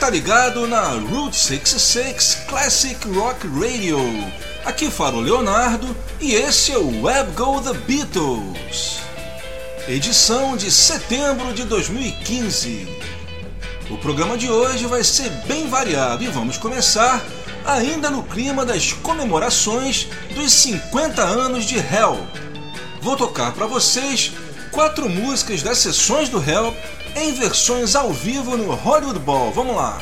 Tá ligado na Route 66 Classic Rock Radio. Aqui fala o Leonardo e esse é o Web Go The Beatles. Edição de setembro de 2015. O programa de hoje vai ser bem variado e vamos começar ainda no clima das comemorações dos 50 anos de Hell. Vou tocar para vocês quatro músicas das sessões do Hell em versões ao vivo no Hollywood Bowl. Vamos lá!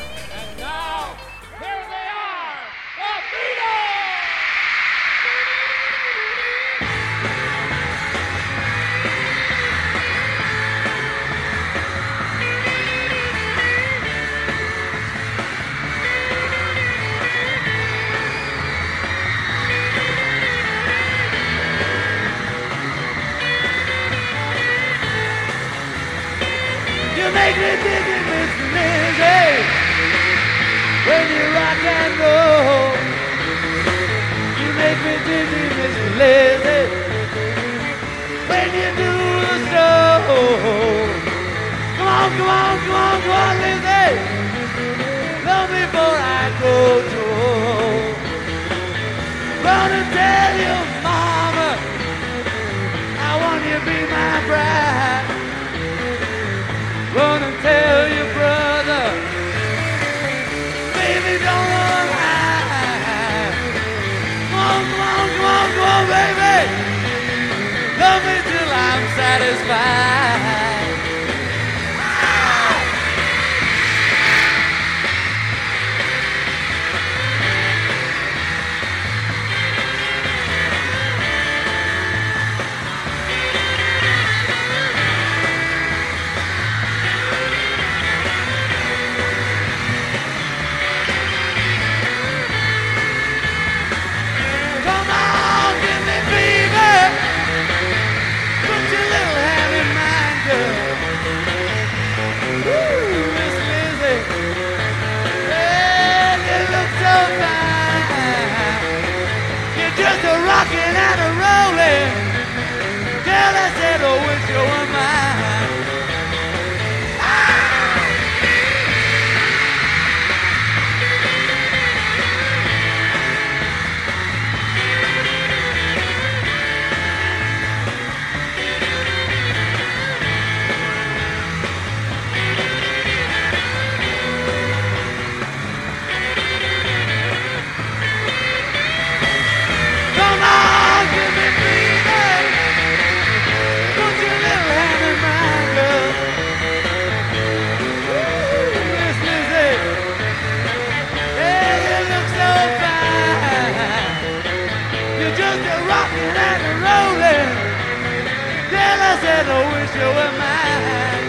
said, I wish you were mine.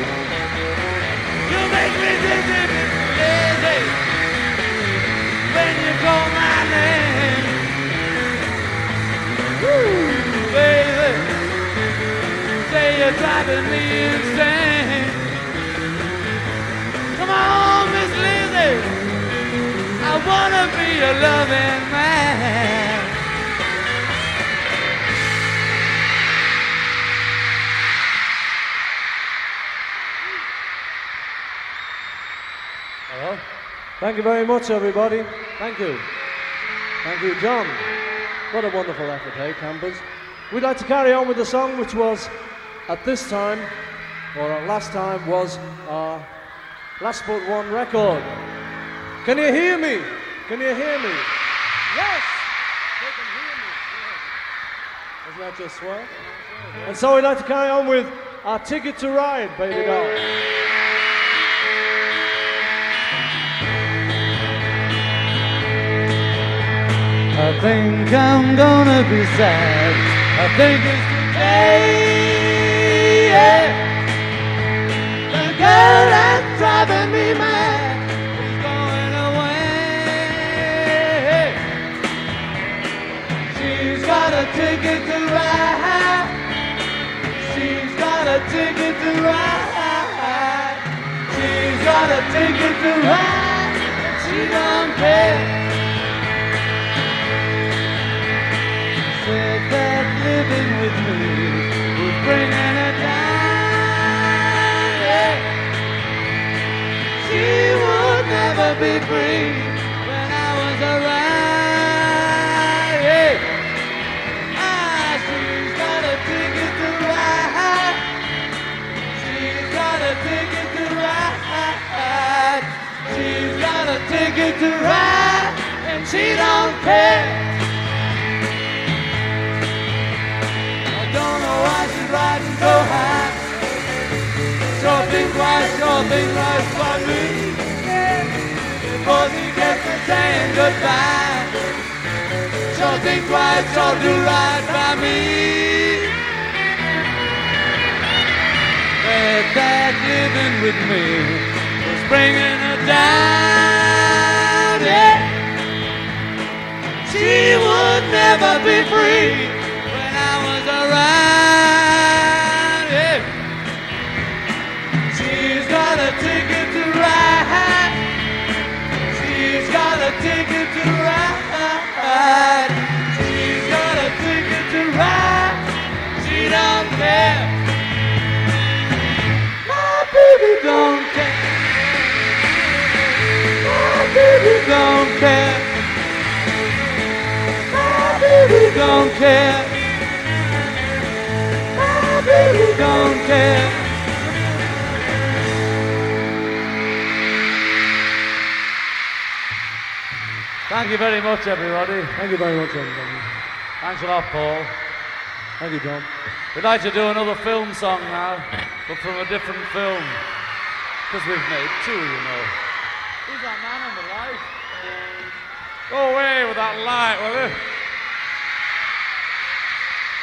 You make me dizzy, lazy, when you call my name. Woo, baby, say you're driving me insane. Come on, Miss Lizzie, I wanna be your loving man. Thank you very much, everybody. Thank you. Thank you, John. What a wonderful effort, hey, Campers. We'd like to carry on with the song, which was at this time, or at last time, was our last but one record. Can you hear me? Can you hear me? Yes! They can hear me. Isn't that just swell? And so we'd like to carry on with our ticket to ride, baby doll. Think I'm gonna be sad. I think it's today. Yeah. The girl that's driving me mad is going away. She's got a ticket to ride. She's got a ticket to ride. She's got a ticket to ride. She don't care. Living with me was bringing her down. Yeah. She would. never be free when I was around. Yeah. Ah, she's got a ticket to ride. She's got a ticket to ride. She's got a ticket to ride, and she don't care. Think twice, sure think right for me. Before she gets to saying goodbye. Think twice, sure do right by me. That dad living with me was bringing her down, yeah. She would never be free when I was around, don't care. My baby don't care. My baby don't care. Thank you very much, everybody. Thank you very much, everybody. Thanks a lot, Paul. Thank you, John. We'd like to do another film song now, but from a different film. Because we've made two, you know. Who's that man on the light? Go away with that light, will you?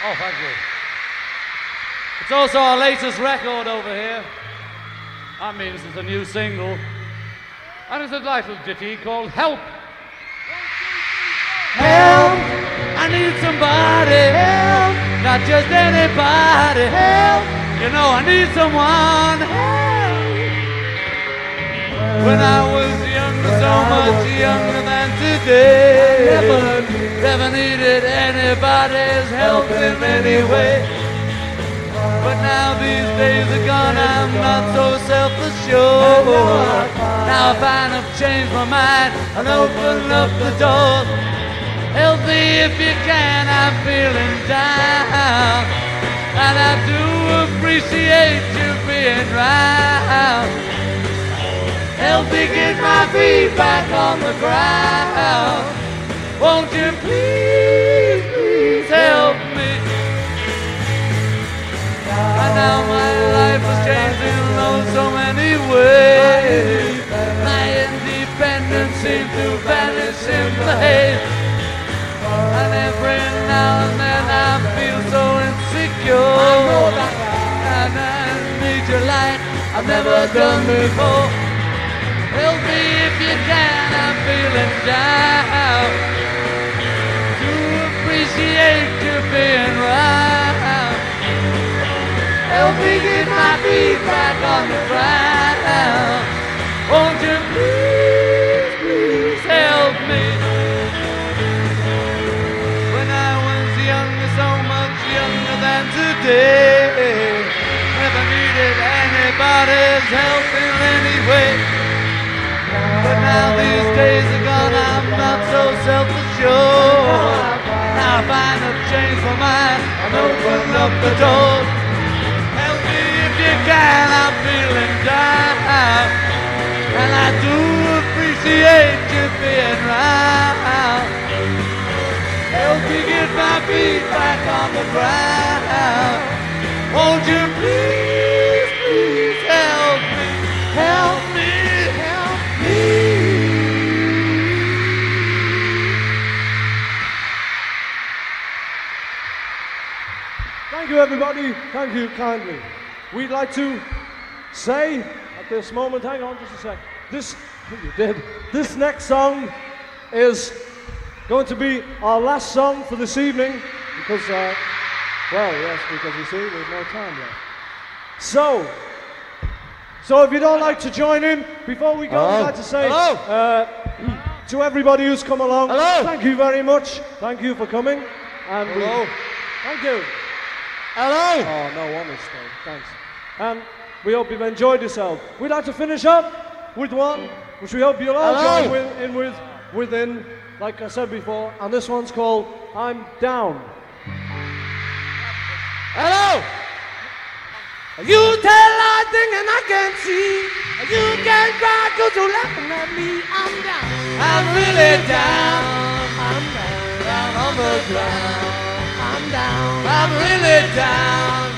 Oh, thank you. It's also our latest record over here. That means it's a new single. And it's a little ditty called Help. Help! I need somebody. Help! Not just anybody. Help! You know, I need someone. Help! When I was younger, so much younger than today, never, never needed anybody's help in any way. But now these days are gone, I'm not so self-assured. Now I find I've changed my mind and opened up the door. Help me if you can, I'm feeling down. And I do appreciate you being round. Me get my feet back on the ground. Won't you please, please help me? And now my life has changed in oh, so many ways. My independence seems to vanish in the haze. And now and I feel so insecure. And I need your light I've never done before. Help me if you can, I'm feeling down. To appreciate you being right. Help me get my feet back on the ground. Won't you today, never needed anybody's help in any way. But now these days are gone, I'm not so self-assured. Now I find I've changed my mind and opened up the door. Help me if you can, I'm feeling down. And I do appreciate you being round. Help me get my feet back on the ground. Won't you please, please help me, help me, help me. Thank you, everybody. Thank you kindly. We'd like to say at this moment, hang on just a sec. This, you did. This next song is going to be our last song for this evening because, uh, well, yes, because you see, we've no time left. So, so if you don't like to join in, before we go, I'd like to say Hello. uh, to everybody who's come along, Hello. thank you very much. Thank you for coming. And we- thank you. Hello. Oh, no, honestly, thanks. And we hope you've enjoyed yourself. We'd like to finish up with one, which we hope you'll all Hello. join with, in with, within, like I said before. And this one's called I'm Down. Hello. You tell I think and I can't see. You can cry cause you're laughing at me. I'm down. I'm really down. I'm down. Down on the ground. I'm down. I'm really down.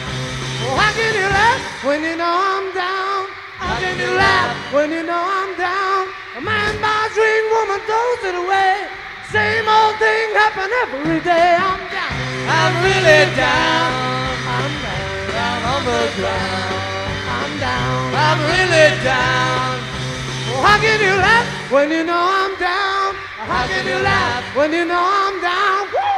How can you laugh when you know I'm down? How can you laugh when you know I'm down? A man buys ring, woman throws it away. Same old thing happen every day. I'm down. I'm really down. I'm down. Down on the ground. I'm down. I'm really down. Oh, how can you laugh when you know I'm down? How can you laugh when you know I'm down?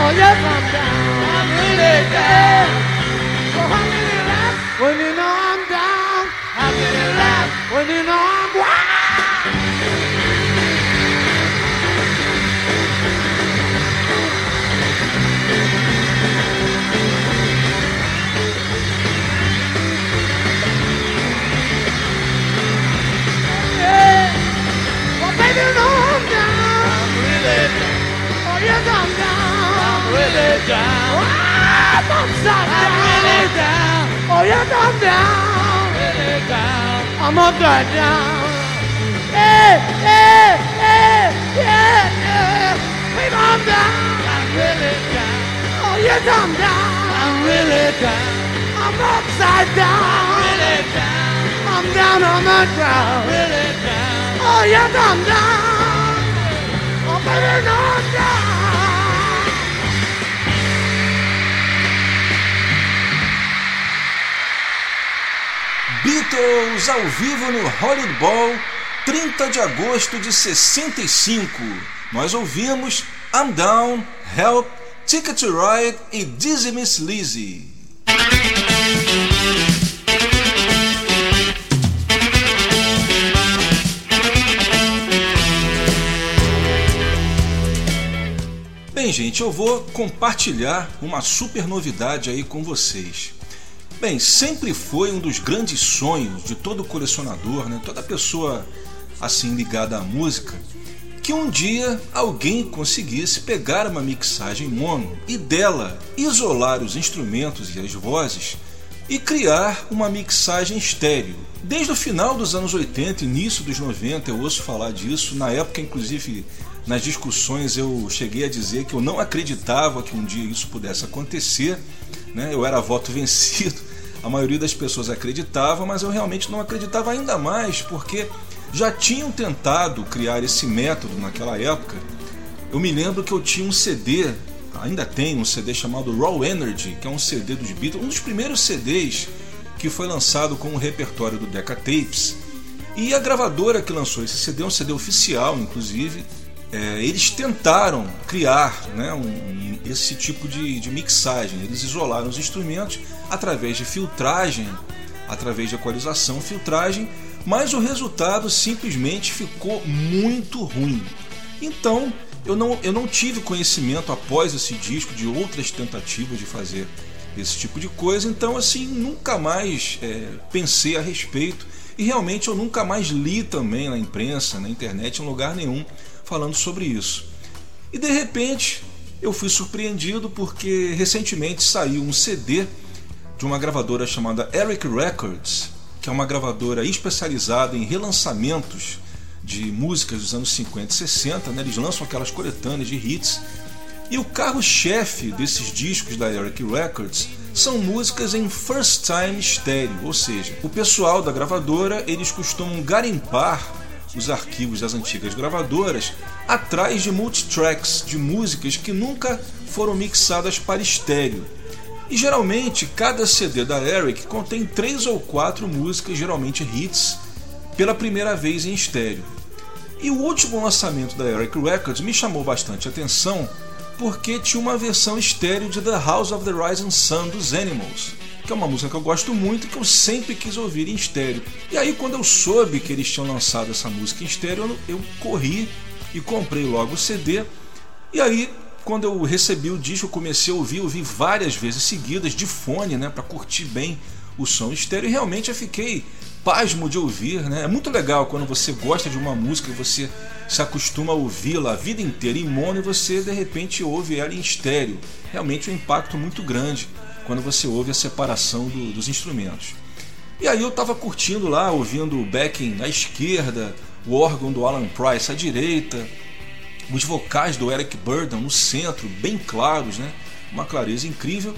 Oh, yes, I'm down. I'm really down. So how you laugh when you know I'm down? How you laugh when you know I'm down? Oh, I'm. I'm really down. I'm upside down. I'm really down. Oh, yes, I'm down. Really down. I'm upside down. Yeah, yeah, yeah, yeah, yeah. Baby, I'm down. I'm really down. Oh, yes, I'm down. I'm really down. I'm upside down. I'm really down. I'm down on the ground. Really down. Oh, yes, I'm down. Oh, baby, no, I'm down. Beatles ao vivo no Hollywood Bowl, 30 de agosto de 65. Nós ouvimos I'm Down, Help, Ticket to Ride e Dizzy Miss Lizzy. Bem, gente, eu vou compartilhar uma super novidade aí com vocês. Bem, sempre foi um dos grandes sonhos de todo colecionador, né? toda pessoa assim ligada à música, que um dia alguém conseguisse pegar uma mixagem mono e dela isolar os instrumentos e as vozes e criar uma mixagem estéreo. Desde o final dos anos 80, início dos 90, eu ouço falar disso. Na época, inclusive, nas discussões eu cheguei a dizer que eu não acreditava que um dia isso pudesse acontecer. Né? Eu era voto vencido. A maioria das pessoas acreditava, mas eu realmente não acreditava ainda mais, porque já tinham tentado criar esse método naquela época. Eu me lembro que eu tinha um CD, ainda tem um CD chamado Raw Energy, que é um CD dos Beatles, um dos primeiros CDs que foi lançado com o repertório do Decca Tapes. E a gravadora que lançou esse CD, um CD oficial, inclusive, é, eles tentaram criar né, um, um, esse tipo de, de, mixagem. Eles isolaram os instrumentos através de filtragem, através de equalização, filtragem, mas o resultado simplesmente ficou muito ruim. Então eu não, eu não tive conhecimento após esse disco de outras tentativas de fazer esse tipo de coisa, então assim nunca mais é, pensei a respeito e realmente eu nunca mais li também na imprensa, na internet, em lugar nenhum falando sobre isso. E de repente eu fui surpreendido porque recentemente saiu um CD de uma gravadora chamada Eric Records, que é uma gravadora especializada em relançamentos de músicas dos anos 50 e 60. Né? Eles lançam aquelas coletâneas de hits. E o carro-chefe desses discos da Eric Records são músicas em first time estéreo, ou seja, o pessoal da gravadora eles costumam garimpar os arquivos das antigas gravadoras atrás de multitracks de músicas que nunca foram mixadas para estéreo. E geralmente cada CD da Eric contém três ou quatro músicas, geralmente hits, pela primeira vez em estéreo. E o último lançamento da Eric Records me chamou bastante atenção porque tinha uma versão estéreo de The House of the Rising Sun dos Animals, que é uma música que eu gosto muito e que eu sempre quis ouvir em estéreo. E aí, quando eu soube que eles tinham lançado essa música em estéreo, eu corri e comprei logo o CD. E aí, quando eu recebi o disco, comecei a ouvir, ouvi várias vezes seguidas de fone, né, para curtir bem o som estéreo. E realmente eu fiquei pasmo de ouvir, né? É muito legal quando você gosta de uma música e você se acostuma a ouvi-la a vida inteira em mono e você de repente ouve ela em estéreo. Realmente um impacto muito grande quando você ouve a separação do, dos instrumentos. E aí eu estava curtindo lá, ouvindo o backing à esquerda, o órgão do Alan Price à direita, os vocais do Eric Burden no centro, bem claros, né? Uma clareza incrível.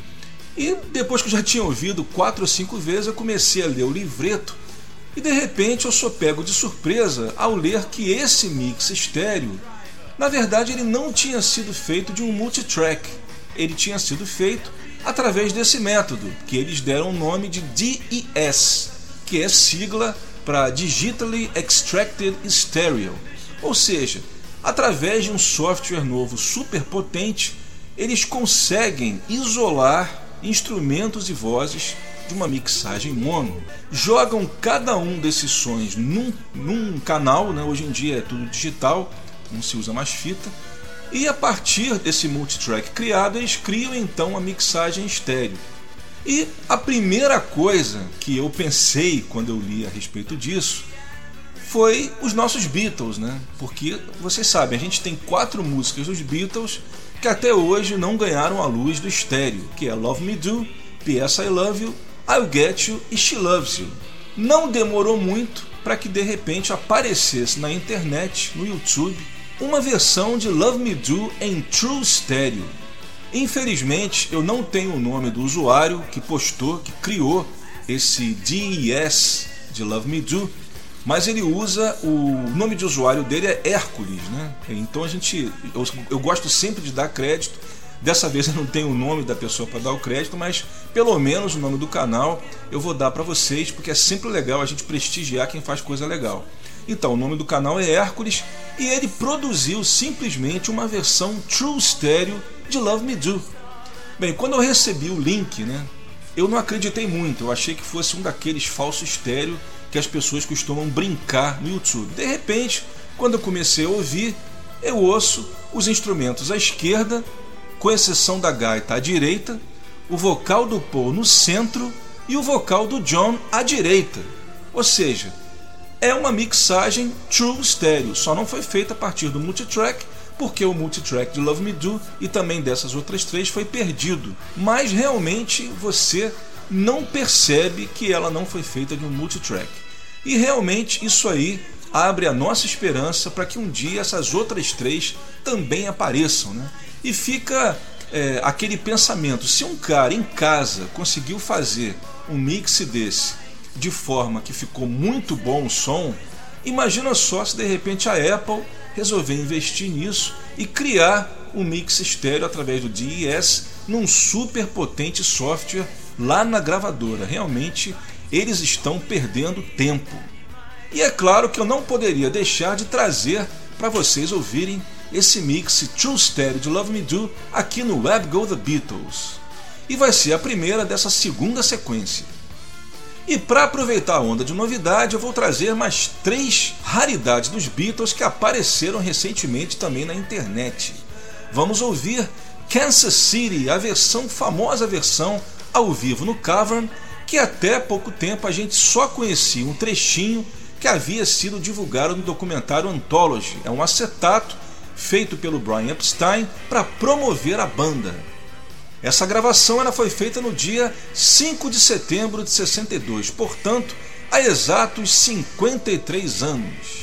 E depois que eu já tinha ouvido quatro ou cinco vezes, eu comecei a ler o livreto e de repente eu sou pego de surpresa ao ler que esse mix estéreo, na verdade, ele não tinha sido feito de um multitrack. Ele tinha sido feito através desse método, que eles deram o nome de DES, que é sigla para Digitally Extracted Stereo. Ou seja, através de um software novo super potente, eles conseguem isolar instrumentos e vozes de uma mixagem mono. Jogam cada um desses sons num, num canal, né? hoje em dia é tudo digital, não se usa mais fita. E a partir desse multitrack criado, eles criam então a mixagem estéreo. E a primeira coisa que eu pensei quando eu li a respeito disso foi os nossos Beatles, né? Porque vocês sabem, a gente tem quatro músicas dos Beatles que até hoje não ganharam a luz do estéreo, que é Love Me Do, P.S. I Love You I'll Get You e She Loves You. Não demorou muito para que de repente aparecesse na internet, no YouTube, uma versão de Love Me Do em True Stereo. Infelizmente, eu não tenho o nome do usuário que postou, que criou esse DES de Love Me Do, mas ele usa o nome de usuário dele é Hércules, né? Então a gente, eu, eu gosto sempre de dar crédito Dessa vez eu não tenho o nome da pessoa para dar o crédito, mas pelo menos o nome do canal eu vou dar para vocês, porque é sempre legal a gente prestigiar quem faz coisa legal. Então, o nome do canal é Hércules e ele produziu simplesmente uma versão True Stereo de Love Me Do. Bem, quando eu recebi o link, né, eu não acreditei muito, eu achei que fosse um daqueles falsos estéreo que as pessoas costumam brincar no YouTube. De repente, quando eu comecei a ouvir, eu ouço os instrumentos à esquerda com exceção da gaita à direita, o vocal do Paul no centro e o vocal do John à direita. Ou seja, é uma mixagem true stereo, só não foi feita a partir do multitrack, porque o multitrack de Love Me Do e também dessas outras três foi perdido. Mas realmente você não percebe que ela não foi feita de um multitrack. E realmente isso aí abre a nossa esperança para que um dia essas outras três também apareçam. Né? E fica é, aquele pensamento: se um cara em casa conseguiu fazer um mix desse de forma que ficou muito bom o som, imagina só se de repente a Apple resolver investir nisso e criar um mix estéreo através do DES num super potente software lá na gravadora. Realmente eles estão perdendo tempo. E é claro que eu não poderia deixar de trazer para vocês ouvirem esse mix True Stereo de Love Me Do aqui no Web Go The Beatles. E vai ser a primeira dessa segunda sequência. E para aproveitar a onda de novidade, eu vou trazer mais três raridades dos Beatles que apareceram recentemente também na internet. Vamos ouvir Kansas City, a versão famosa versão ao vivo no Cavern, que até pouco tempo a gente só conhecia um trechinho que havia sido divulgado no documentário Anthology. É um acetato feito pelo Brian Epstein para promover a banda. Essa gravação ela foi feita no dia 5 de setembro de 62, portanto, há exatos 53 anos.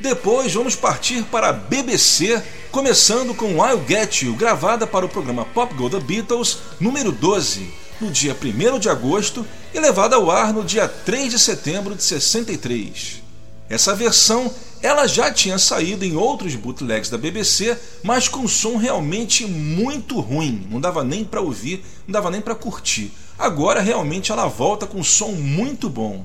Depois vamos partir para a BBC, começando com I'll Get You, gravada para o programa Pop Go The Beatles, número 12, no dia 1 de agosto e levada ao ar no dia 3 de setembro de 63. Essa versão ela já tinha saído em outros bootlegs da BBC, mas com som realmente muito ruim, não dava nem para ouvir, não dava nem para curtir. Agora realmente ela volta com som muito bom.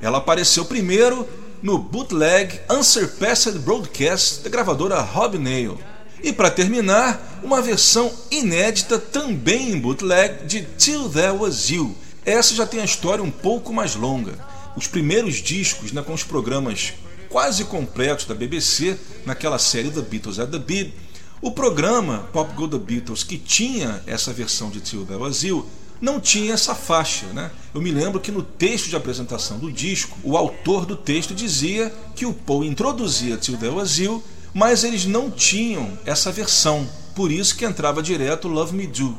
Ela apareceu primeiro no bootleg Unsurpassed Broadcast da gravadora Rob Nail. E para terminar, uma versão inédita também em bootleg de Till There Was You. Essa já tem a história um pouco mais longa. Os primeiros discos, né, com os programas quase completos da BBC, naquela série The Beatles at the Beat, o programa Pop Go The Beatles, que tinha essa versão de Till You, não tinha essa faixa. Né? Eu me lembro que no texto de apresentação do disco, o autor do texto dizia que o Paul introduzia Till You, mas eles não tinham essa versão, por isso que entrava direto Love Me Do.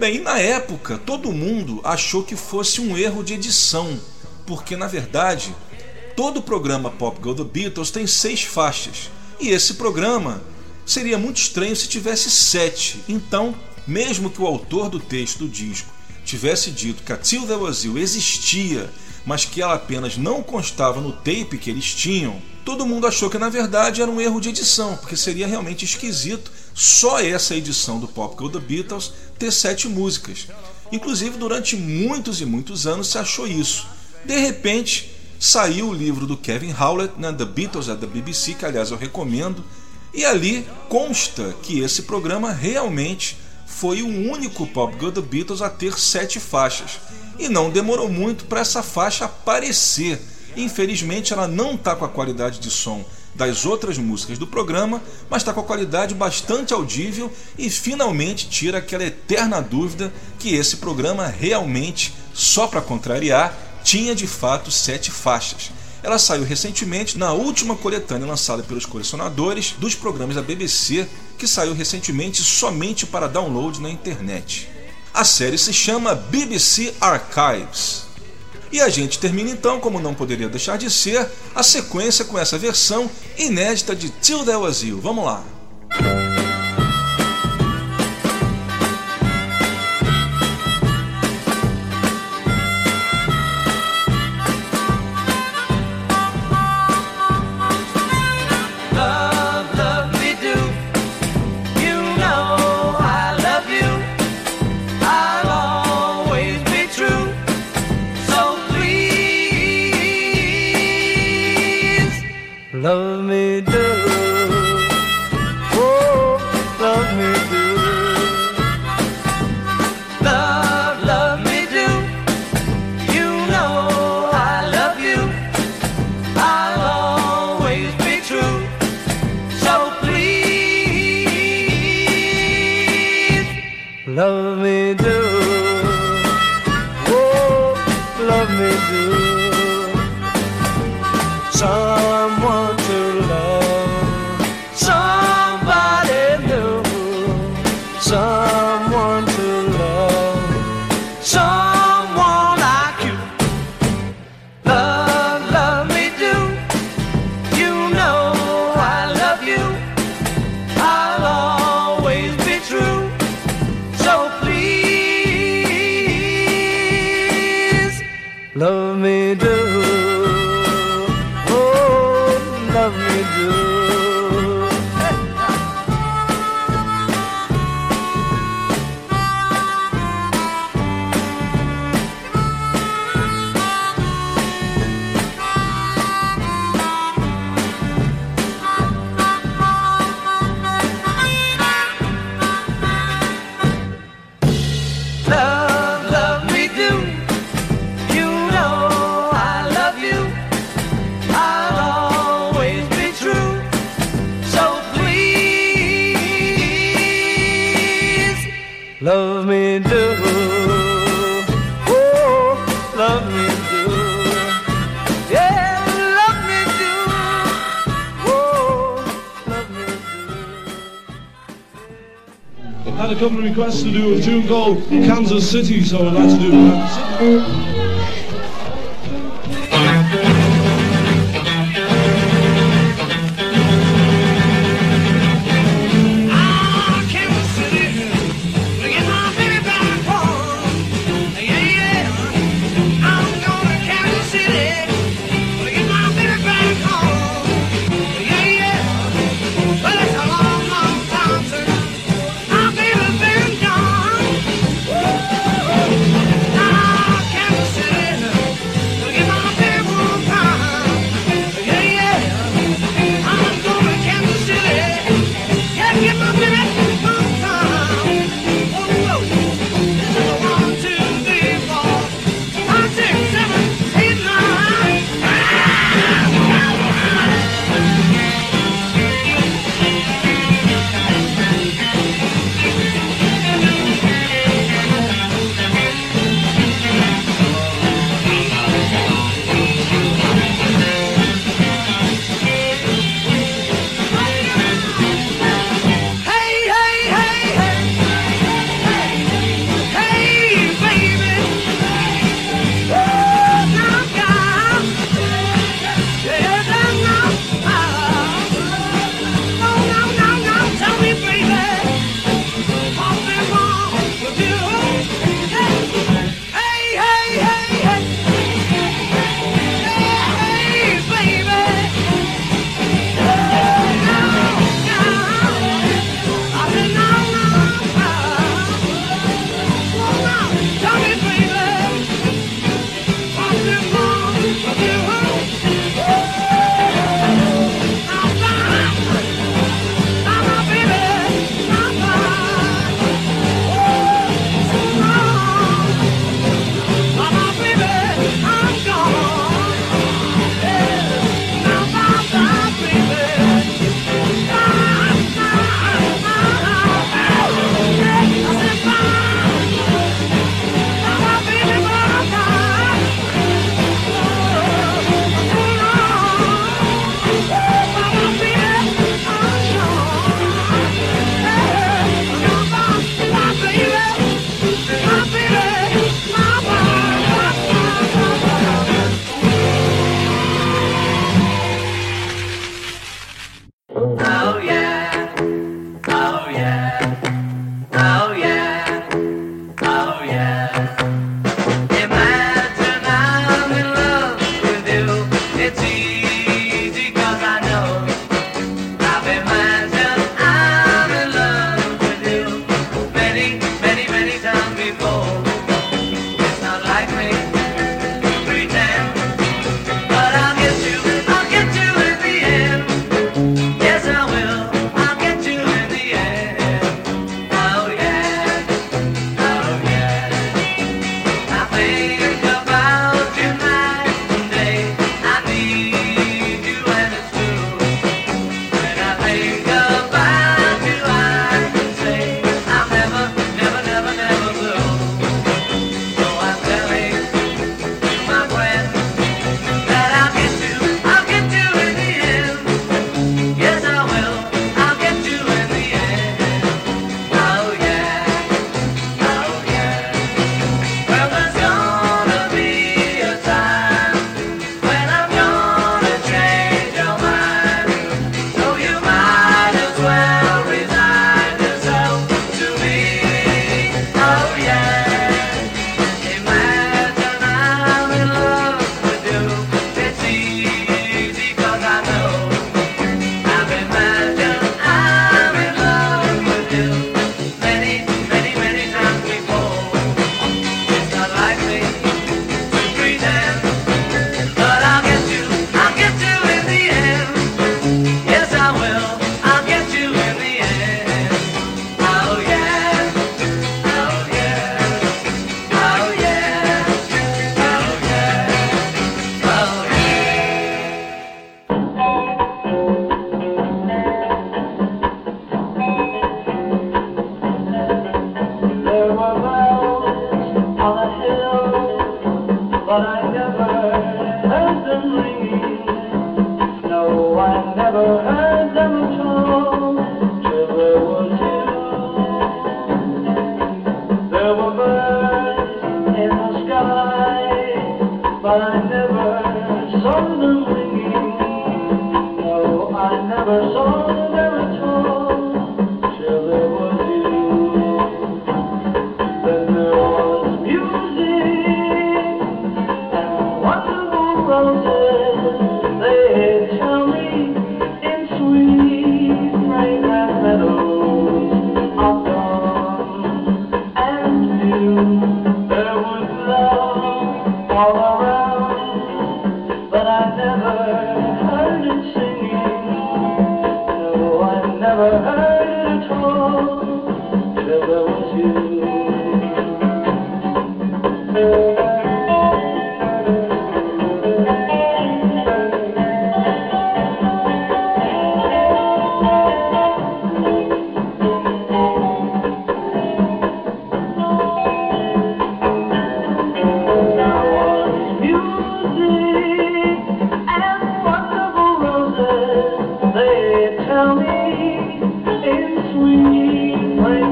Bem, na época todo mundo achou que fosse um erro de edição, porque na verdade todo o programa Pop Go The Beatles tem seis faixas, e esse programa seria muito estranho se tivesse sete. Então, mesmo que o autor do texto do disco tivesse dito que a Was You existia, mas que ela apenas não constava no tape que eles tinham, todo mundo achou que na verdade era um erro de edição, porque seria realmente esquisito só essa edição do Pop Go The Beatles ter sete músicas. Inclusive, durante muitos e muitos anos se achou isso. De repente, saiu o livro do Kevin Howlett, né, The Beatles at the BBC, que aliás eu recomendo, e ali consta que esse programa realmente foi o único Pop Go The Beatles a ter sete faixas. E não demorou muito para essa faixa aparecer. Infelizmente, ela não está com a qualidade de som das outras músicas do programa, mas está com a qualidade bastante audível e finalmente tira aquela eterna dúvida que esse programa realmente, só para contrariar, tinha de fato sete faixas. Ela saiu recentemente na última coletânea lançada pelos colecionadores dos programas da BBC que saiu recentemente somente para download na internet. A série se chama BBC Archives. E a gente termina então, como não poderia deixar de ser, a sequência com essa versão inédita de Till There Was You. Vamos lá! Request to do a tune called Kansas City, so I'd like to do Kansas City.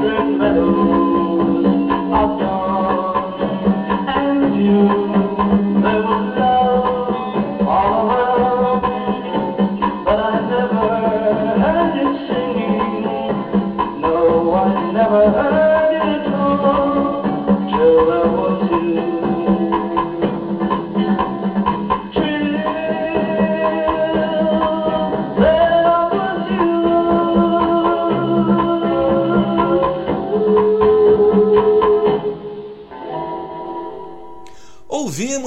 del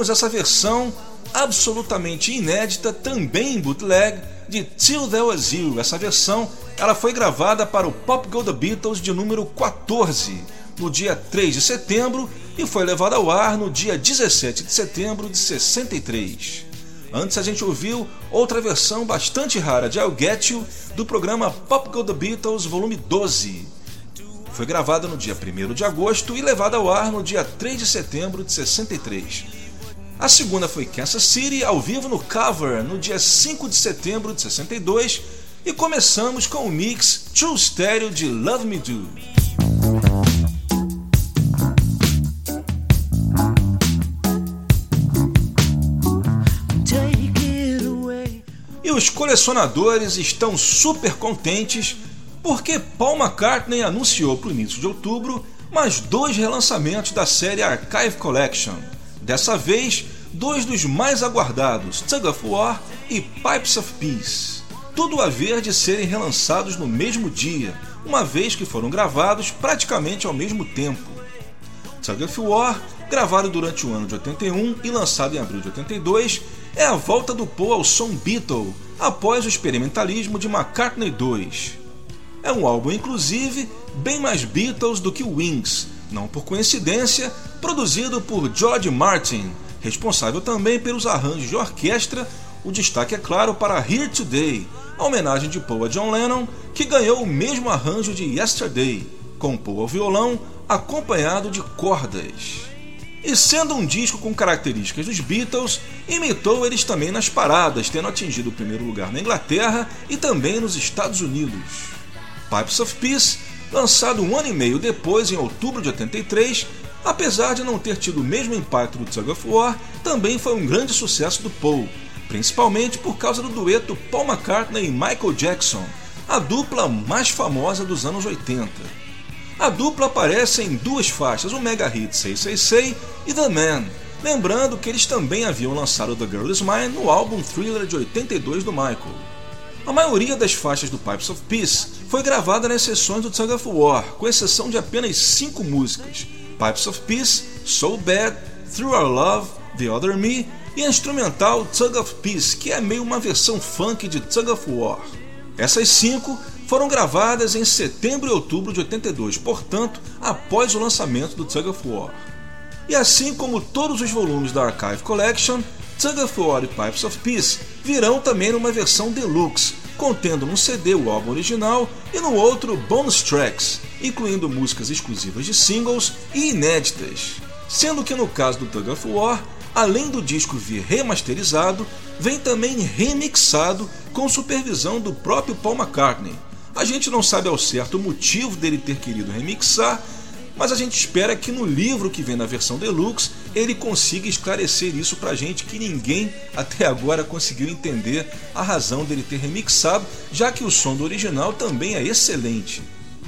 ouvimos essa versão absolutamente inédita, também em bootleg, de Till There Was You. Essa versão ela foi gravada para o Pop Go The Beatles de número 14, no dia 3 de setembro, e foi levada ao ar no dia 17 de setembro de 63. Antes a gente ouviu outra versão bastante rara de I'll Get You, do programa Pop Go The Beatles volume 12. Foi gravada no dia 1 de agosto e levada ao ar no dia 3 de setembro de 63. A segunda foi Kansas City, ao vivo no Cover, no dia 5 de setembro de 62, e começamos com o mix True Stereo de Love Me Do. E os colecionadores estão super contentes porque Paul McCartney anunciou para o início de outubro mais dois relançamentos da série Archive Collection Dessa vez, dois dos mais aguardados, Tug of War e Pipes of Peace. Tudo a ver de serem relançados no mesmo dia, uma vez que foram gravados praticamente ao mesmo tempo. Tug of War, gravado durante o ano de 81 e lançado em abril de 82, é a volta do Paul ao som Beatle após o experimentalismo de McCartney 2. É um álbum, inclusive, bem mais Beatles do que Wings, não por coincidência, produzido por George Martin, responsável também pelos arranjos de orquestra. O destaque é claro para Here Today, a homenagem de Paul a John Lennon, que ganhou o mesmo arranjo de Yesterday, com Paul ao violão, acompanhado de cordas. E sendo um disco com características dos Beatles, imitou eles também nas paradas, tendo atingido o primeiro lugar na Inglaterra e também nos Estados Unidos. Pipes of Peace lançado um ano e meio depois, em outubro de 83, apesar de não ter tido o mesmo impacto do Tug of War, também foi um grande sucesso do Paul, principalmente por causa do dueto Paul McCartney e Michael Jackson, a dupla mais famosa dos anos 80. A dupla aparece em duas faixas, o mega hit Say Say Say e The Man, lembrando que eles também haviam lançado The Girl Is Mine no álbum Thriller de 82 do Michael. A maioria das faixas do Pipes of Peace foi gravada nas sessões do Tug of War, com exceção de apenas cinco músicas: Pipes of Peace, So Bad, Through Our Love, The Other Me e a instrumental Tug of Peace, que é meio uma versão funk de Tug of War. Essas cinco foram gravadas em setembro e outubro de 82, portanto, após o lançamento do Tug of War. E assim como todos os volumes da Archive Collection, Tug of War e Pipes of Peace virão também numa versão deluxe, contendo num CD o álbum original e no outro bonus tracks, incluindo músicas exclusivas de singles e inéditas. Sendo que no caso do Tug of War, além do disco vir remasterizado, vem também remixado com supervisão do próprio Paul McCartney. A gente não sabe ao certo o motivo dele ter querido remixar, mas a gente espera que no livro que vem na versão deluxe ele consiga esclarecer isso pra gente que ninguém até agora conseguiu entender a razão dele ter remixado, já que o som do original também é excelente.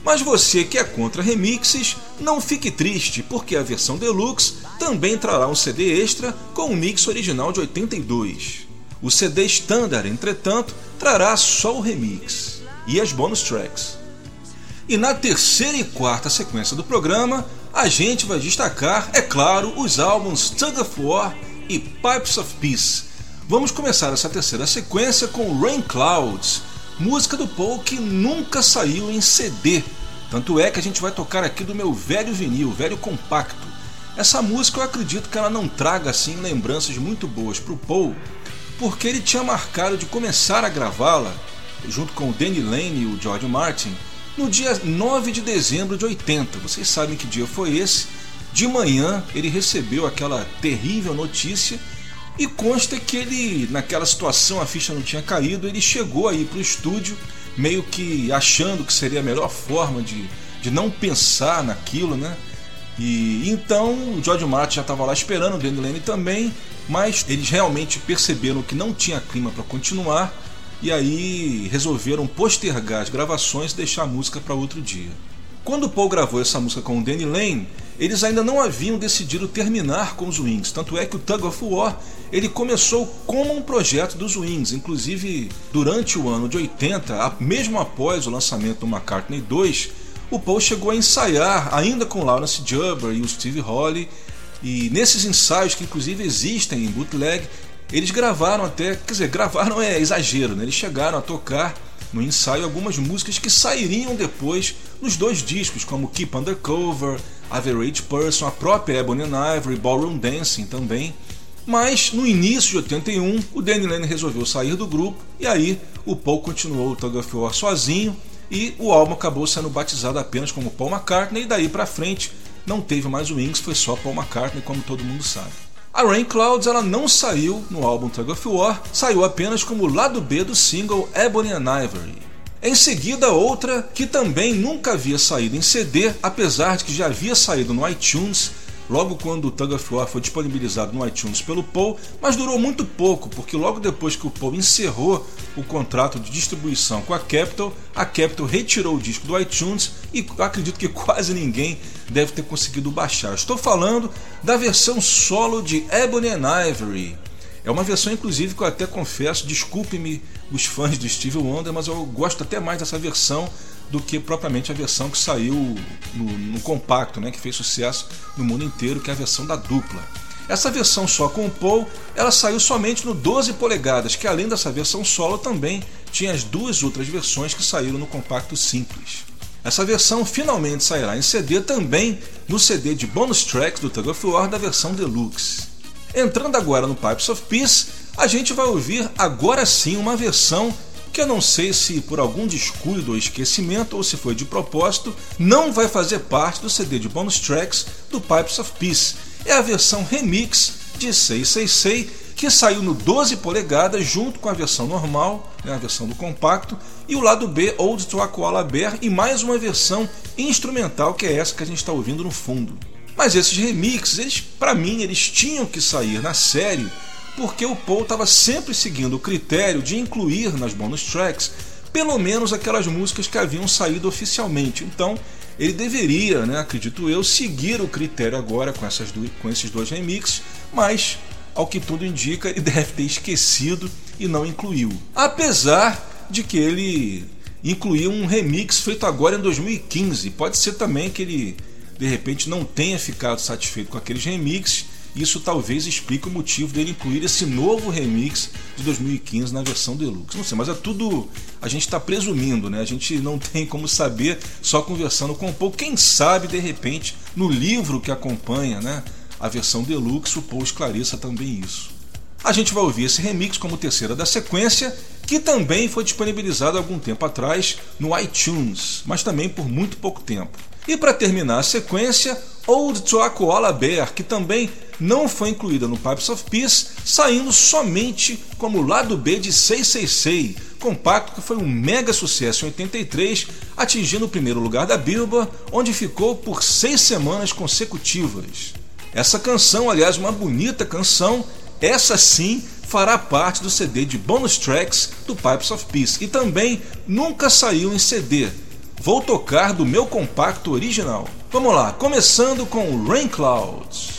Mas você que é contra remixes, não fique triste, porque a versão deluxe também trará um CD extra com o mix original de 82. O CD standard, entretanto, trará só o remix e as bonus tracks. E na terceira e quarta sequência do programa, a gente vai destacar, é claro, os álbuns Tug of War e Pipes of Peace. Vamos começar essa terceira sequência com Rain Clouds, música do Paul que nunca saiu em CD. Tanto é que a gente vai tocar aqui do meu velho vinil, velho compacto. Essa música eu acredito que ela não traga assim lembranças muito boas para o Paul, porque ele tinha marcado de começar a gravá-la junto com o Danny Lane e o George Martin no dia 9 de dezembro de 80. Vocês sabem que dia foi esse? De manhã ele recebeu aquela terrível notícia e consta que ele, naquela situação, a ficha não tinha caído, ele chegou aí para o estúdio, meio que achando que seria a melhor forma de, de não pensar naquilo, né? E então o George Martin já estava lá esperando, o Danny Lane também, mas eles realmente perceberam que não tinha clima para continuar e aí resolveram postergar as gravações e deixar a música para outro dia. Quando Paul gravou essa música com o Danny Lane, eles ainda não haviam decidido terminar com os Wings, tanto é que o Tug of War ele começou como um projeto dos Wings, inclusive durante o ano de 80, mesmo após o lançamento do McCartney 2, o Paul chegou a ensaiar ainda com Lawrence Jubber e o Steve Holly, e nesses ensaios que inclusive existem em bootleg, eles gravaram até, quer dizer, gravaram é exagero, né? Eles chegaram a tocar no ensaio algumas músicas que sairiam depois nos dois discos, como Keep Undercover, Average Person, a própria Ebony and Ivory, Ballroom Dancing também. Mas no início de 81, o Danny Lennon resolveu sair do grupo e aí o Paul continuou o Tug of War sozinho e o álbum acabou sendo batizado apenas como Paul McCartney e daí para frente não teve mais o Wings, foi só Paul McCartney, como todo mundo sabe. A Rain Clouds ela não saiu no álbum Tug of War, saiu apenas como lado B do single Ebony and Ivory. Em seguida, outra que também nunca havia saído em CD, apesar de que já havia saído no iTunes logo quando o Tug of War foi disponibilizado no iTunes pelo Paul, mas durou muito pouco, porque logo depois que o Paul encerrou o contrato de distribuição com a Capitol, a Capitol retirou o disco do iTunes e acredito que quase ninguém deve ter conseguido baixar. Estou falando da versão solo de Ebony and Ivory. É uma versão, inclusive, que eu até confesso, desculpe-me os fãs do Steve Wonder, mas eu gosto até mais dessa versão do que propriamente a versão que saiu no, no, compacto, né, que fez sucesso no mundo inteiro, que é a versão da dupla. Essa versão só com o Paul, ela saiu somente no 12 polegadas, que além dessa versão solo também tinha as duas outras versões que saíram no compacto simples. Essa versão finalmente sairá em CD também no CD de bonus tracks do Tug of War da versão deluxe. Entrando agora no Pipes of Peace, a gente vai ouvir agora sim uma versão que eu não sei se por algum descuido ou esquecimento ou se foi de propósito, não vai fazer parte do CD de bonus tracks do Pipes of Peace. É a versão remix de 666 que saiu no 12 polegadas junto com a versão normal, né, a versão do compacto, e o lado B Old to a Koala Bear e mais uma versão instrumental que é essa que a gente está ouvindo no fundo. Mas esses remixes, eles, para mim, eles tinham que sair na série porque o Paul estava sempre seguindo o critério de incluir nas bonus tracks pelo menos aquelas músicas que haviam saído oficialmente. Então, ele deveria, né, acredito eu, seguir o critério agora com, essas do, com esses dois remixes, mas, ao que tudo indica, ele deve ter esquecido e não incluiu. Apesar de que ele incluiu um remix feito agora em 2015. Pode ser também que ele, de repente, não tenha ficado satisfeito com aqueles remixes isso talvez explique o motivo dele incluir esse novo remix de 2015 na versão deluxe. Não sei, mas é tudo. A gente está presumindo, né? A gente não tem como saber só conversando com o Paul. Quem sabe, de repente, no livro que acompanha né, a versão deluxe, o Paul esclareça também isso. A gente vai ouvir esse remix como terceira da sequência, que também foi disponibilizado algum tempo atrás no iTunes, mas também por muito pouco tempo. E para terminar a sequência, Old to a Koala Bear, que também não foi incluída no Pipes of Peace, saindo somente como lado B de 666, compacto que foi um mega sucesso em 83, atingindo o primeiro lugar da Billboard, onde ficou por seis semanas consecutivas. Essa canção, aliás, uma bonita canção, essa sim fará parte do CD de bonus tracks do Pipes of Peace e também nunca saiu em CD. Vou tocar do meu compacto original. Vamos lá, começando com Rain Clouds.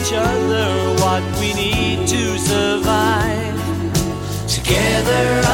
Each other what we need to survive. Together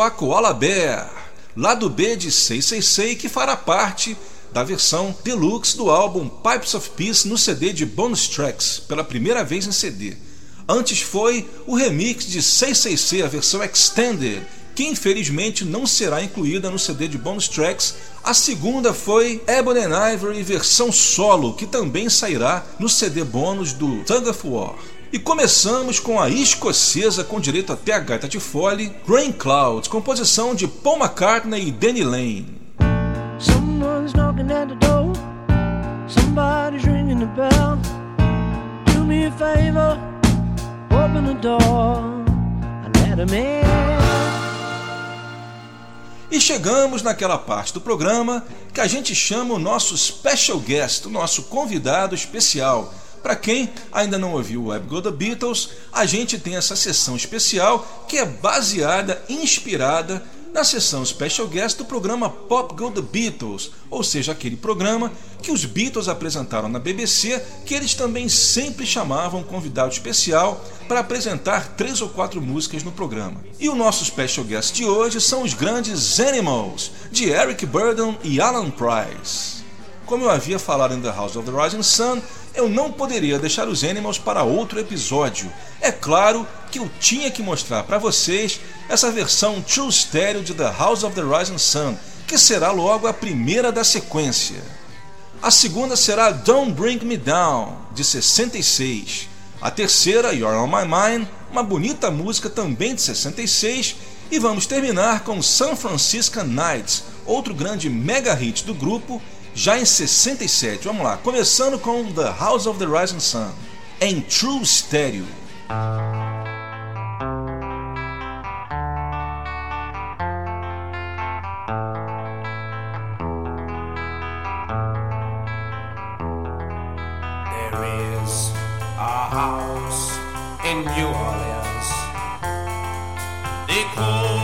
A Koala Bear, lado B de 666 que fará parte da versão deluxe do álbum Pipes of Peace no CD de bonus tracks, pela primeira vez em CD. Antes foi o remix de 666, a versão extended, que infelizmente não será incluída no CD de bonus tracks. A segunda foi Ebony and Ivory versão solo, que também sairá no CD bônus do Tug of War. E começamos com a escocesa com direito até a gaita de fole, Rain Clouds, composição de Paul McCartney e Danny Lane. Someone's knocking at the door. Somebody's ringing the bell. Do me a favor, open the door and let him in. E chegamos naquela parte do programa que a gente chama o nosso special guest, o nosso convidado especial para quem ainda não ouviu o Web Go The Beatles, a gente tem essa sessão especial que é baseada, inspirada na sessão Special Guest do programa Pop Go The Beatles, ou seja, aquele programa que os Beatles apresentaram na BBC, que eles também sempre chamavam convidado especial para apresentar três ou quatro músicas no programa. E o nosso Special Guest de hoje são os grandes Animals, de Eric Burdon e Alan Price. Como eu havia falado em The House of the Rising Sun, eu não poderia deixar os Animals para outro episódio. É claro que eu tinha que mostrar para vocês essa versão True Stereo de The House of the Rising Sun, que será logo a primeira da sequência. A segunda será Don't Bring Me Down, de 66. A terceira, You're On My Mind, uma bonita música também de 66. E vamos terminar com San Francisco Nights, outro grande mega hit do grupo já em 67. Vamos lá, começando com The House of the Rising Sun, em True Stereo. House in New Orleans. They call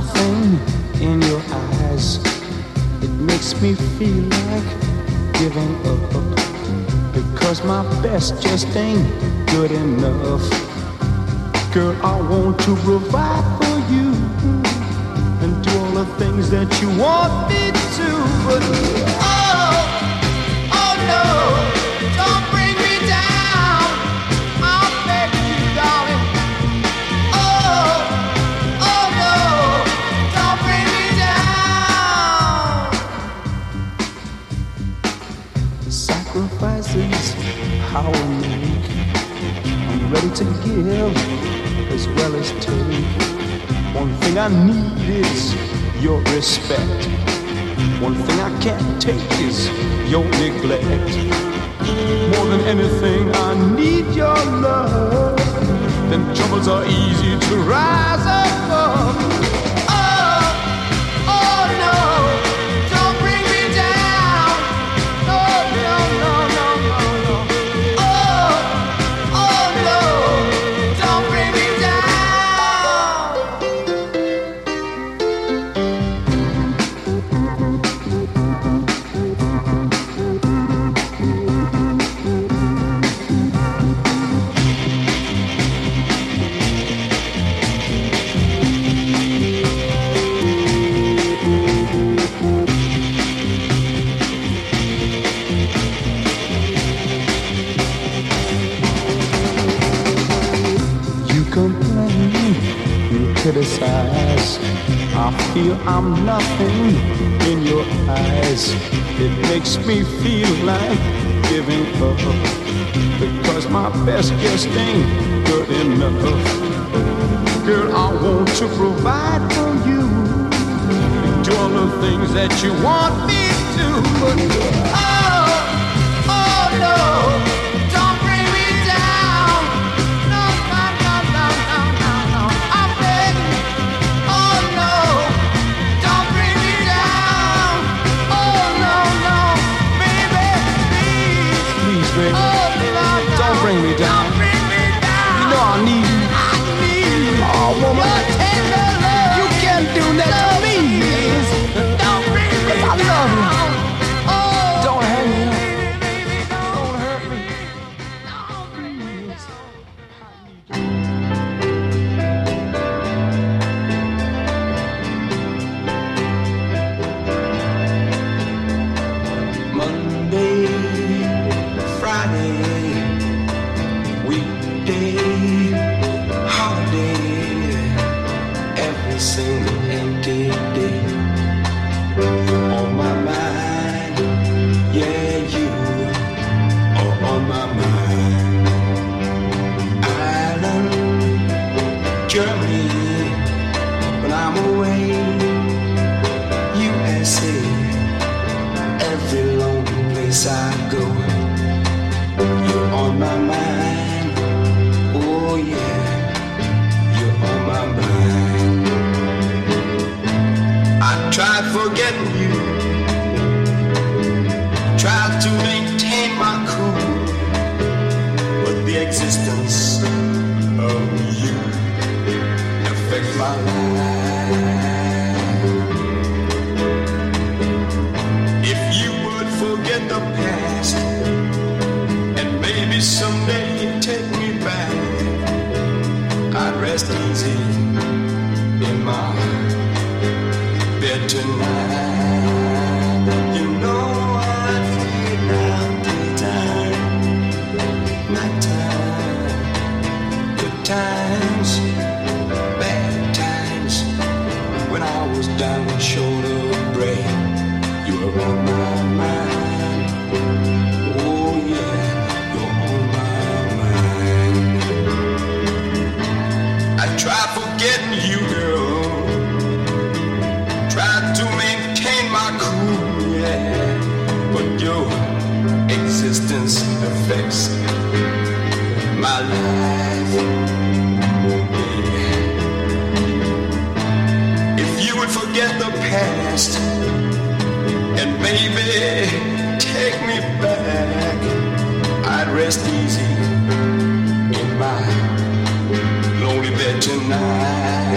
nothing in your eyes. It makes me feel like giving up. Because my best just ain't good enough. Girl, I want to provide for you and do all the things that you want me to. But oh, ready to give as well as take. One thing I need is your respect. One thing I can't take is your neglect. More than anything, I need your love. Then troubles are easy to rise above. I'm nothing in your eyes. It makes me feel like giving up. Because my best just ain't good enough. Girl, I want to provide for you. Do all the things that you want me to. But oh, oh no, past and maybe take me back. I'd rest easy in my lonely bed tonight.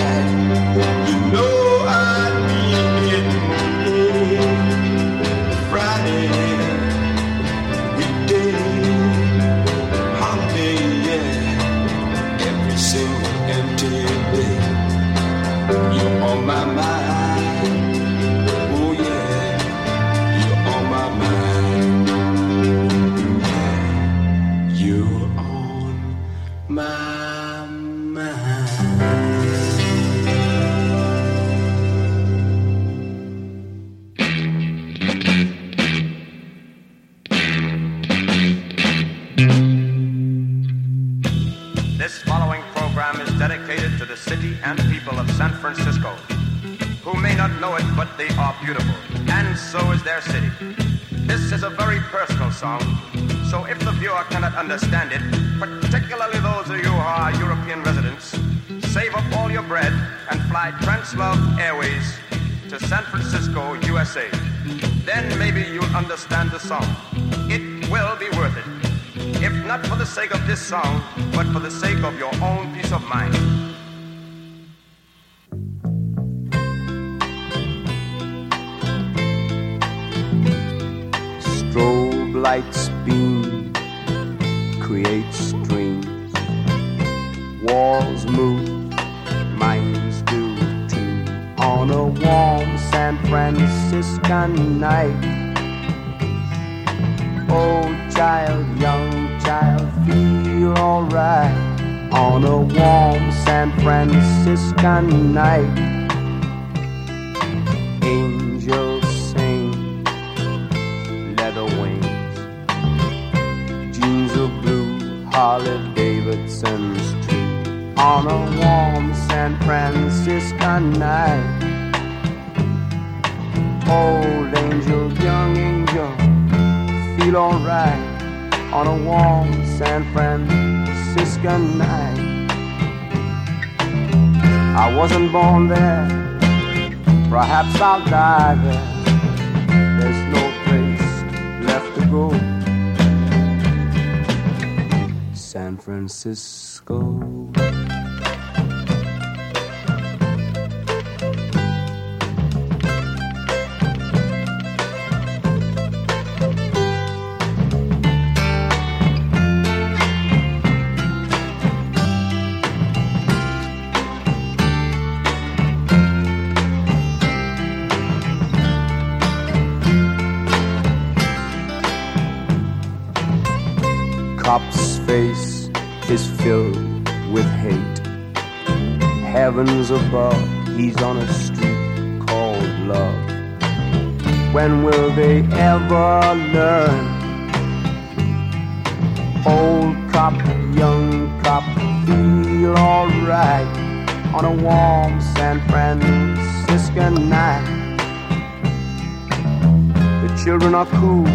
Heavens above, he's on a street called love. When will they ever learn? Old cop, young cop, feel alright on a warm San Franciscan night. The children are cool,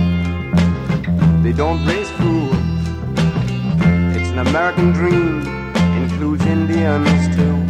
they don't raise fools. It's an American dream, includes Indians too.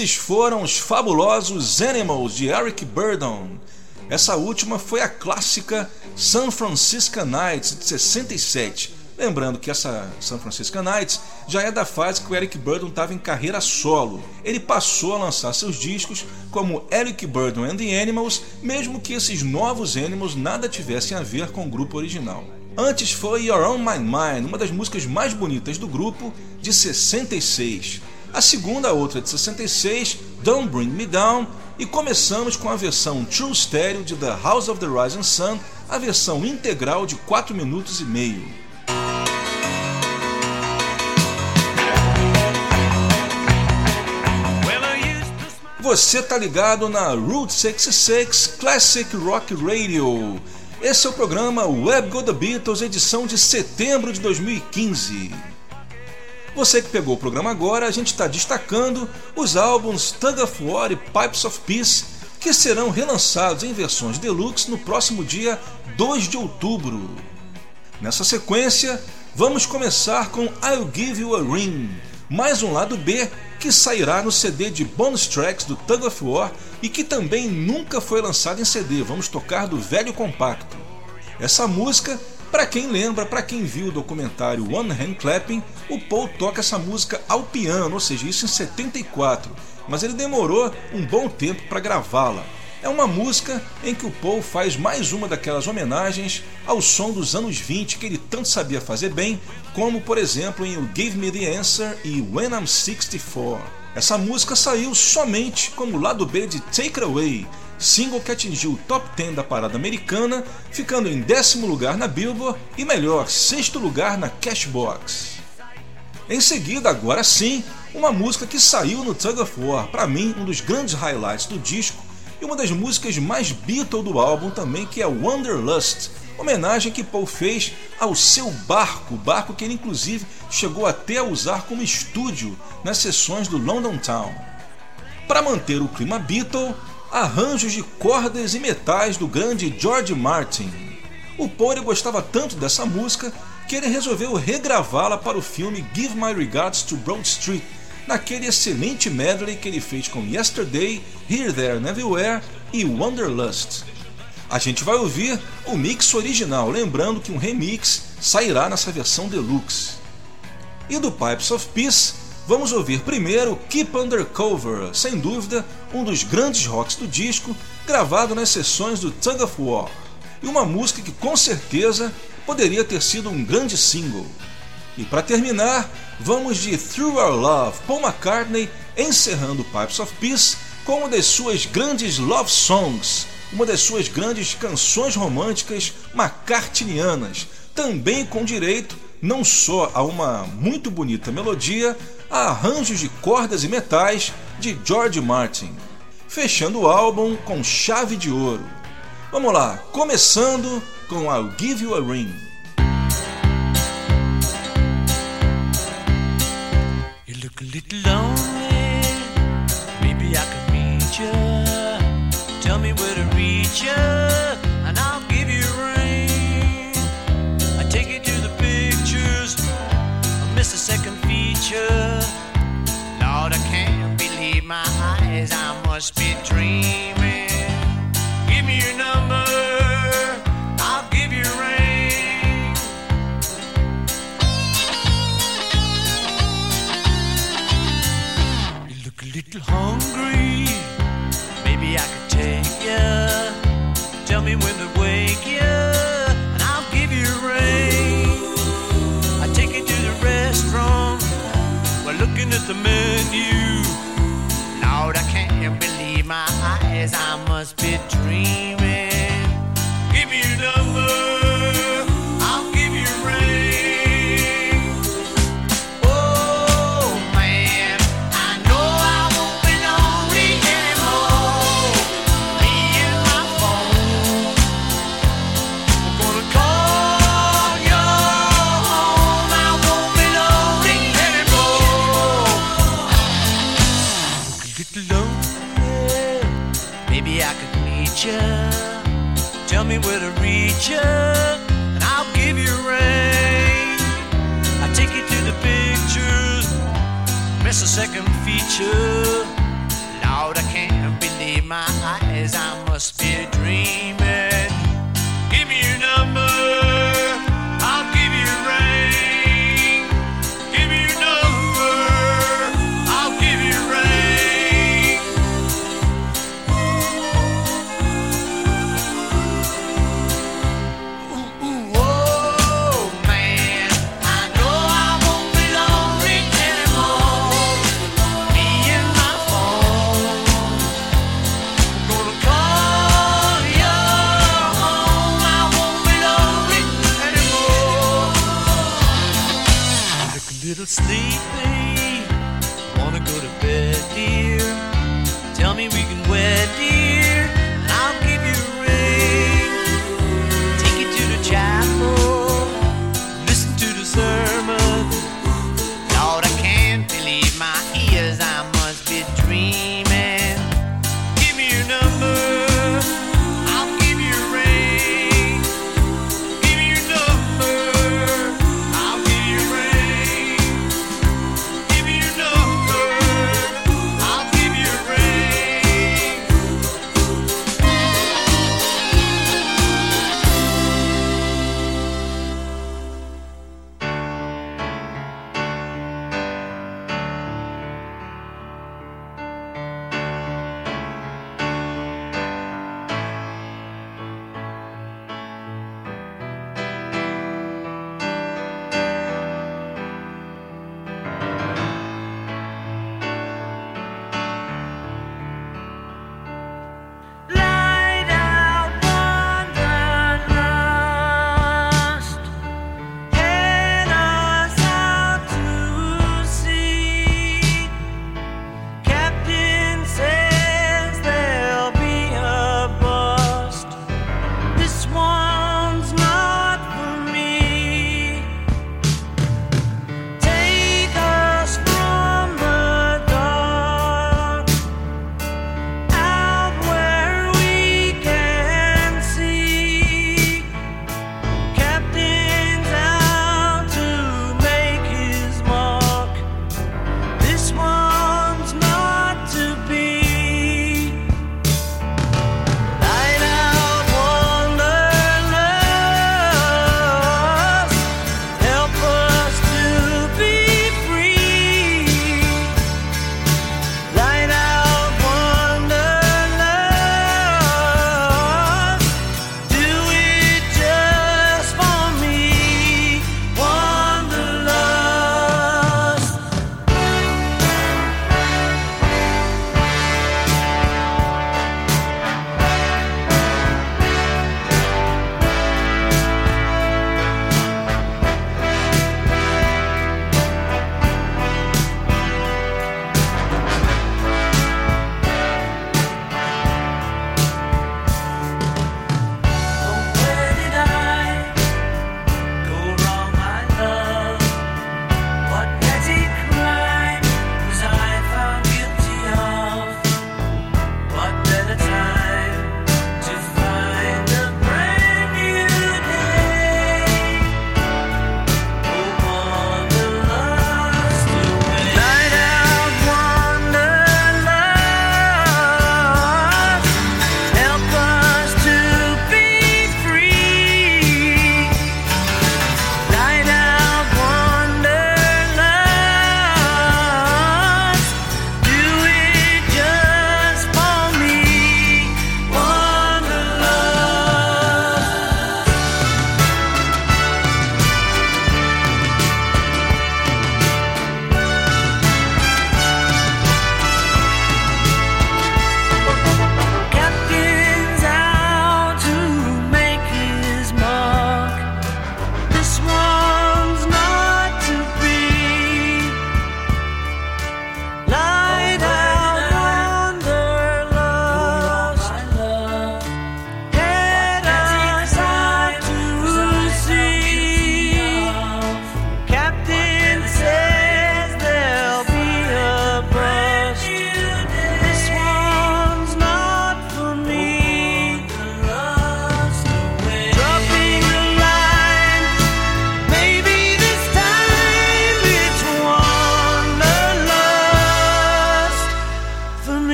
Esses foram os fabulosos Animals de Eric Burdon. Essa última foi a clássica San Francisco Nights de 67. Lembrando que essa San Francisco Nights já é da fase que o Eric Burdon estava em carreira solo. Ele passou a lançar seus discos como Eric Burdon and the Animals, mesmo que esses novos Animals nada tivessem a ver com o grupo original. Antes foi Your On My Mind, uma das músicas mais bonitas do grupo, de 66. A segunda, outra de 66, Don't Bring Me Down, e começamos com a versão True Stereo de The House of the Rising Sun, a versão integral de 4 minutos e meio. Você tá ligado na Route 66 Classic Rock Radio. Esse é o programa Web Go The Beatles, edição de setembro de 2015. Você que pegou o programa agora, a gente está destacando os álbuns Tug of War e Pipes of Peace, que serão relançados em versões deluxe no próximo dia 2 de outubro. Nessa sequência, vamos começar com I'll Give You a Ring, mais um lado B que sairá no CD de bonus tracks do Tug of War e que também nunca foi lançado em CD. Vamos tocar do velho compacto. Essa música para quem lembra, para quem viu o documentário One Hand Clapping, o Paul toca essa música ao piano, ou seja, isso em 74, mas ele demorou um bom tempo para gravá-la. É uma música em que o Paul faz mais uma daquelas homenagens ao som dos anos 20 que ele tanto sabia fazer bem, como por exemplo em o Give Me the Answer e When I'm 64. Essa música saiu somente como lado B de Take It Away, single que atingiu o top 10 da parada americana, ficando em décimo lugar na Billboard e melhor, sexto lugar na Cashbox. Em seguida, agora sim, uma música que saiu no Tug of War, para mim um dos grandes highlights do disco e uma das músicas mais Beatle do álbum também, que é Wanderlust, homenagem que Paul fez ao seu barco, barco que ele inclusive chegou até a usar como estúdio nas sessões do London Town. Para manter o clima Beatle, arranjos de cordas e metais do grande George Martin. O Paul gostava tanto dessa música que ele resolveu regravá-la para o filme Give My Regards to Broad Street, naquele excelente medley que ele fez com Yesterday, Here, There and Everywhere e Wanderlust. A gente vai ouvir o mix original, lembrando que um remix sairá nessa versão deluxe. E do Pipes of Peace, vamos ouvir primeiro Keep Undercover, sem dúvida um dos grandes rocks do disco, gravado nas sessões do Tug of War, e uma música que com certeza poderia ter sido um grande single. E para terminar, vamos de Through Our Love, Paul McCartney encerrando Pipes of Peace com uma das suas grandes love songs, uma das suas grandes canções românticas macartnianas, também com direito não só a uma muito bonita melodia, a arranjos de cordas e metais de George Martin, fechando o álbum com chave de ouro. Vamos lá, começando com I'll Give You a Ring. Feature. Lord, I can't believe my eyes. I must be dreaming. Give me your number. I'll give you a ring. You look a little hungry. At the menu. Lord, I can't believe my eyes. I must be dreaming.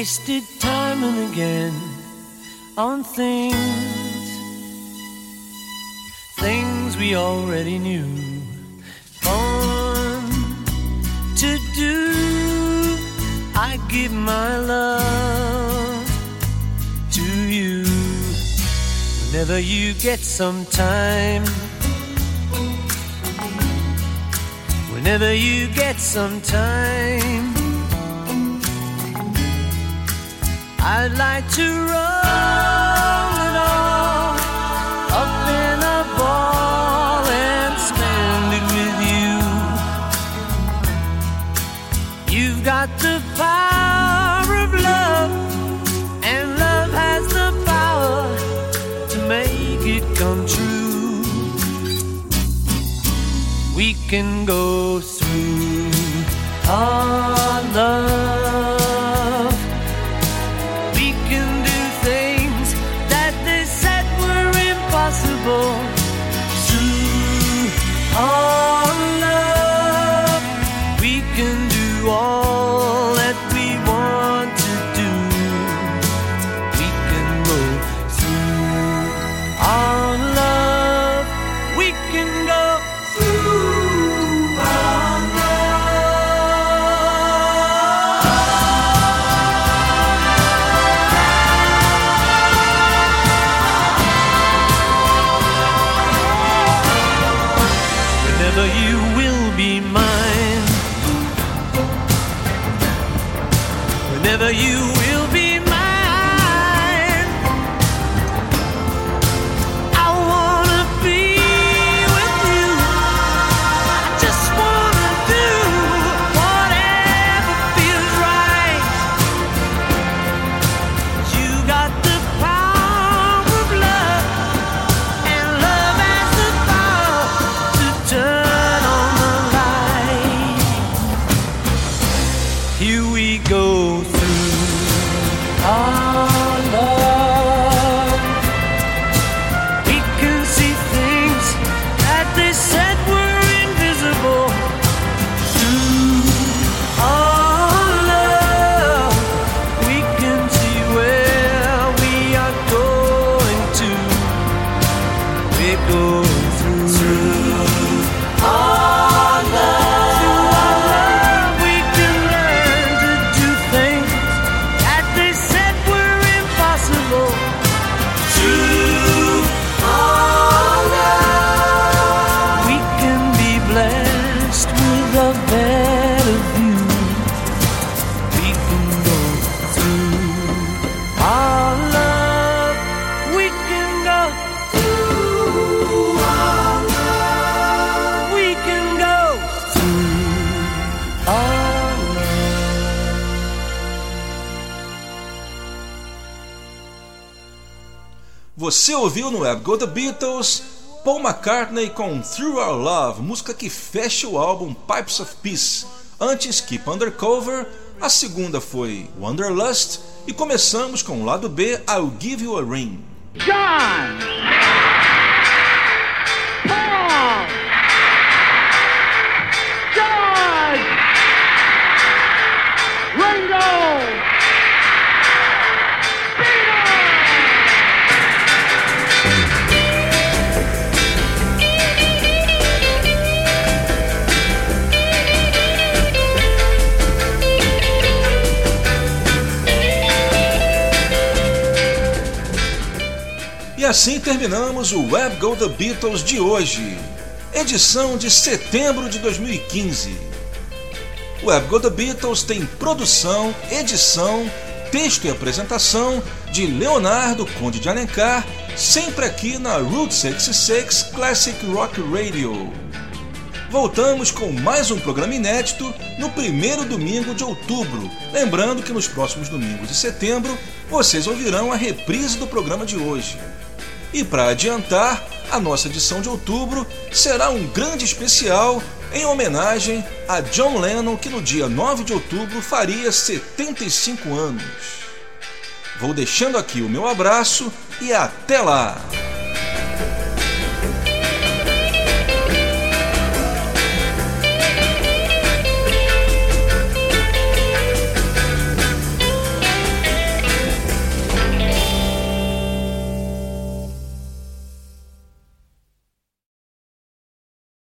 wasted time and again on things, things we already knew. Born to do, I give my love to you. Whenever you get some time, whenever you get some time. I'd like to roll it all up in a ball and spend it with you. You've got the power of love, and love has the power to make it come true. We can go through all. Você ouviu no Web Go The Beatles Paul McCartney com Through Our Love, música que fecha o álbum Pipes of Peace. Antes Keep Undercover, a segunda foi Wanderlust e começamos com o lado B I'll Give You a Ring. John! Assim terminamos o Web Go The Beatles de hoje, edição de setembro de 2015. O Web Go The Beatles tem produção, edição, texto e apresentação de Leonardo Conde de Alencar, sempre aqui na Route 66 Classic Rock Radio. Voltamos com mais um programa inédito no primeiro domingo de outubro. Lembrando que nos próximos domingos de setembro vocês ouvirão a reprise do programa de hoje. E para adiantar, a nossa edição de outubro será um grande especial em homenagem a John Lennon, que no dia 9 de outubro faria 75 anos. Vou deixando aqui o meu abraço e até lá!